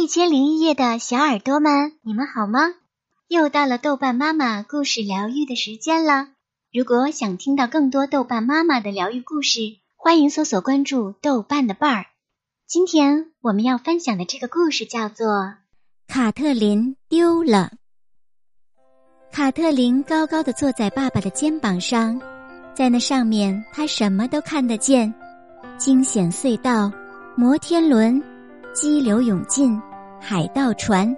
一千零一夜的小耳朵们，你们好吗？又到了豆瓣妈妈故事疗愈的时间了。如果想听到更多豆瓣妈妈的疗愈故事，欢迎搜索关注豆瓣的伴儿。今天我们要分享的这个故事叫做《卡特琳丢了》。卡特琳高高的坐在爸爸的肩膀上，在那上面，她什么都看得见：惊险隧道、摩天轮、激流勇进、海盗船，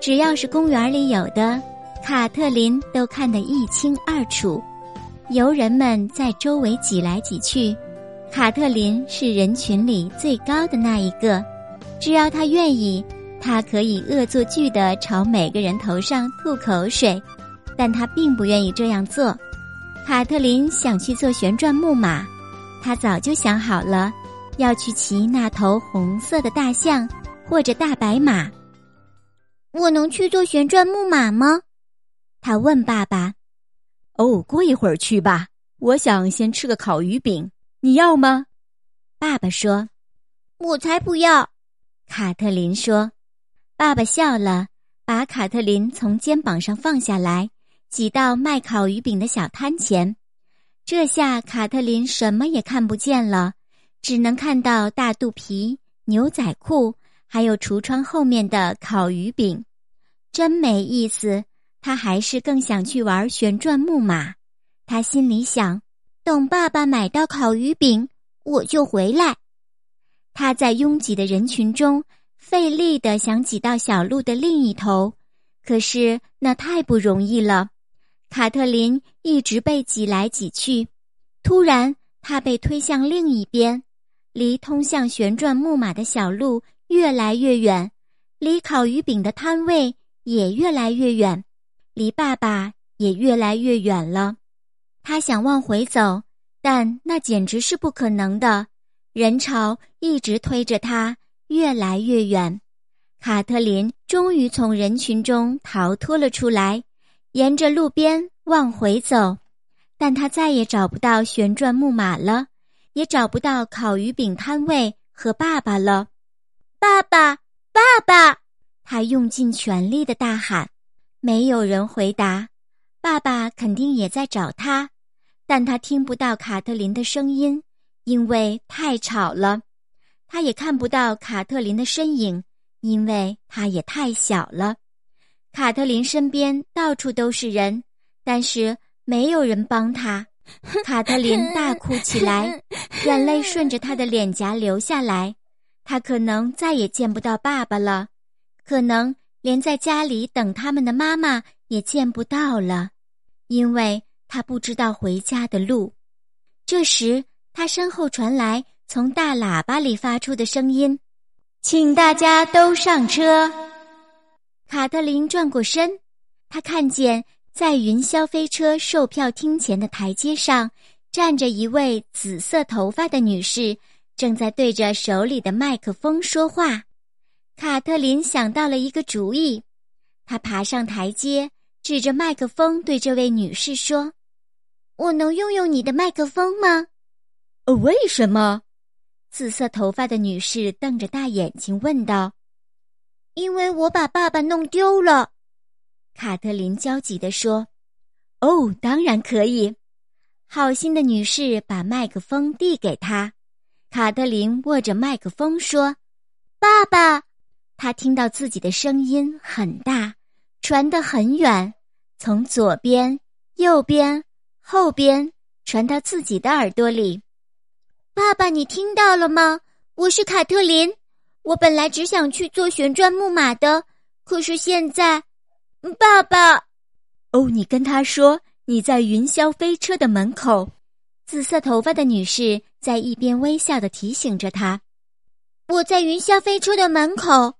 只要是公园里有的，卡特琳都看得一清二楚。游人们在周围挤来挤去，卡特琳是人群里最高的那一个。只要他愿意，他可以恶作剧的朝每个人头上吐口水。但他并不愿意这样做。卡特琳想去坐旋转木马，他早就想好了，要去骑那头红色的大象或者大白马。我能去坐旋转木马吗？他问爸爸。哦，过一会儿去吧。我想先吃个烤鱼饼，你要吗？爸爸说。我才不要。卡特琳说。爸爸笑了，把卡特琳从肩膀上放下来。挤到卖烤鱼饼的小摊前，这下卡特琳什么也看不见了，只能看到大肚皮、牛仔裤，还有橱窗后面的烤鱼饼。真没意思，他还是更想去玩旋转木马。他心里想：等爸爸买到烤鱼饼，我就回来。他在拥挤的人群中费力的想挤到小路的另一头，可是那太不容易了。卡特琳一直被挤来挤去，突然，他被推向另一边，离通向旋转木马的小路越来越远，离烤鱼饼的摊位也越来越远，离爸爸也越来越远了。他想往回走，但那简直是不可能的。人潮一直推着他越来越远。卡特琳终于从人群中逃脱了出来。沿着路边往回走，但他再也找不到旋转木马了，也找不到烤鱼饼摊位和爸爸了。爸爸，爸爸！他用尽全力的大喊，没有人回答。爸爸肯定也在找他，但他听不到卡特琳的声音，因为太吵了。他也看不到卡特琳的身影，因为他也太小了。卡特琳身边到处都是人，但是没有人帮他。卡特琳大哭起来，眼泪顺着她的脸颊流下来。他可能再也见不到爸爸了，可能连在家里等他们的妈妈也见不到了，因为他不知道回家的路。这时，他身后传来从大喇叭里发出的声音：“请大家都上车。”卡特琳转过身，她看见在云霄飞车售票厅前的台阶上站着一位紫色头发的女士，正在对着手里的麦克风说话。卡特琳想到了一个主意，她爬上台阶，指着麦克风对这位女士说：“我能用用你的麦克风吗？”“呃，为什么？”紫色头发的女士瞪着大眼睛问道。因为我把爸爸弄丢了，卡特琳焦急地说：“哦，当然可以。”好心的女士把麦克风递给他，卡特琳握着麦克风说：“爸爸。”他听到自己的声音很大，传得很远，从左边、右边、后边传到自己的耳朵里。爸爸，你听到了吗？我是卡特琳。我本来只想去做旋转木马的，可是现在，爸爸，哦，你跟他说你在云霄飞车的门口。紫色头发的女士在一边微笑的提醒着他：“我在云霄飞车的门口。”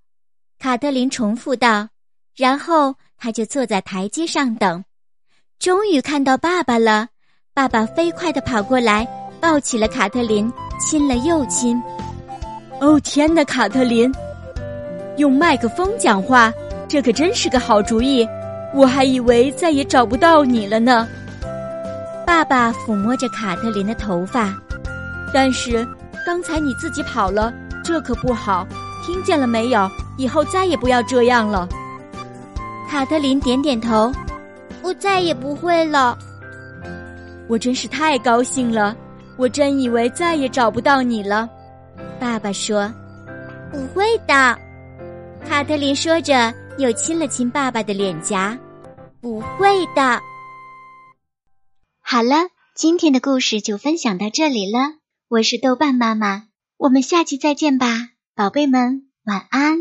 卡特琳重复道，然后他就坐在台阶上等。终于看到爸爸了，爸爸飞快的跑过来，抱起了卡特琳，亲了又亲。哦天哪，卡特琳，用麦克风讲话，这可真是个好主意。我还以为再也找不到你了呢。爸爸抚摸着卡特琳的头发，但是刚才你自己跑了，这可不好。听见了没有？以后再也不要这样了。卡特琳点点头，我再也不会了。我真是太高兴了，我真以为再也找不到你了。爸爸说：“不会的。”卡特琳说着，又亲了亲爸爸的脸颊。“不会的。”好了，今天的故事就分享到这里了。我是豆瓣妈妈，我们下期再见吧，宝贝们，晚安。